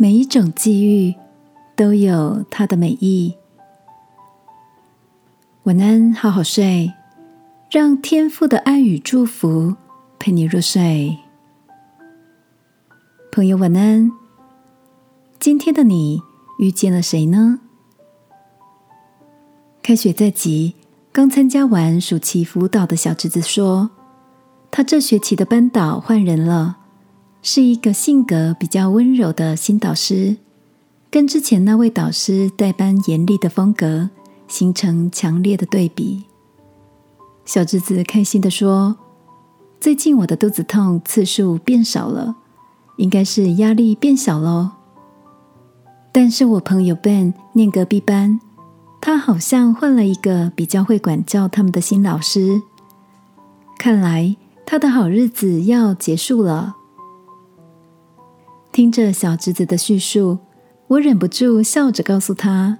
每一种际遇都有它的美意。晚安，好好睡，让天父的爱与祝福陪你入睡。朋友，晚安。今天的你遇见了谁呢？开学在即，刚参加完暑期辅导的小侄子说，他这学期的班导换人了。是一个性格比较温柔的新导师，跟之前那位导师带班严厉的风格形成强烈的对比。小侄子开心的说：“最近我的肚子痛次数变少了，应该是压力变小喽。”但是我朋友 Ben 念隔壁班，他好像换了一个比较会管教他们的新老师，看来他的好日子要结束了。听着小侄子的叙述，我忍不住笑着告诉他：“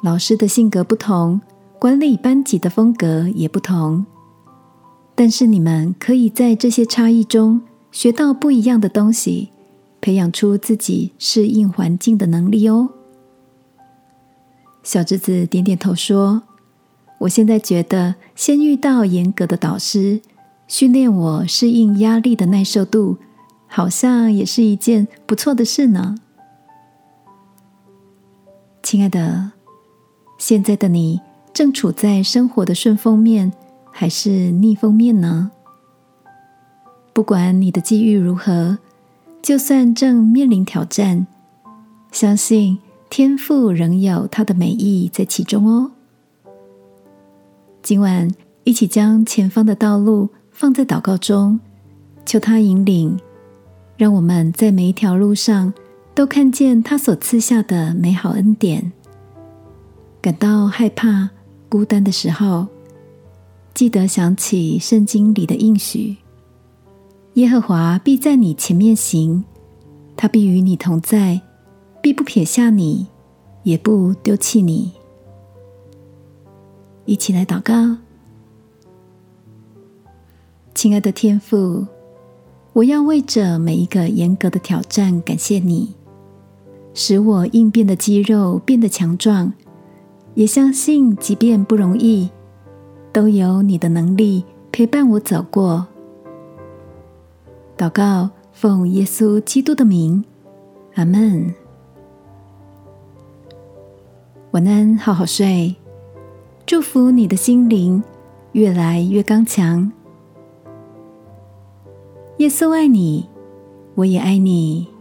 老师的性格不同，管理班级的风格也不同，但是你们可以在这些差异中学到不一样的东西，培养出自己适应环境的能力哦。”小侄子点点头说：“我现在觉得，先遇到严格的导师，训练我适应压力的耐受度。”好像也是一件不错的事呢，亲爱的，现在的你正处在生活的顺风面还是逆风面呢？不管你的际遇如何，就算正面临挑战，相信天赋仍有它的美意在其中哦。今晚一起将前方的道路放在祷告中，求他引领。让我们在每一条路上都看见他所赐下的美好恩典。感到害怕、孤单的时候，记得想起圣经里的应许：耶和华必在你前面行，他必与你同在，必不撇下你，也不丢弃你。一起来祷告，亲爱的天父。我要为着每一个严格的挑战感谢你，使我应变的肌肉变得强壮。也相信，即便不容易，都有你的能力陪伴我走过。祷告，奉耶稣基督的名，阿门。晚安，好好睡。祝福你的心灵越来越刚强。耶稣爱你，我也爱你。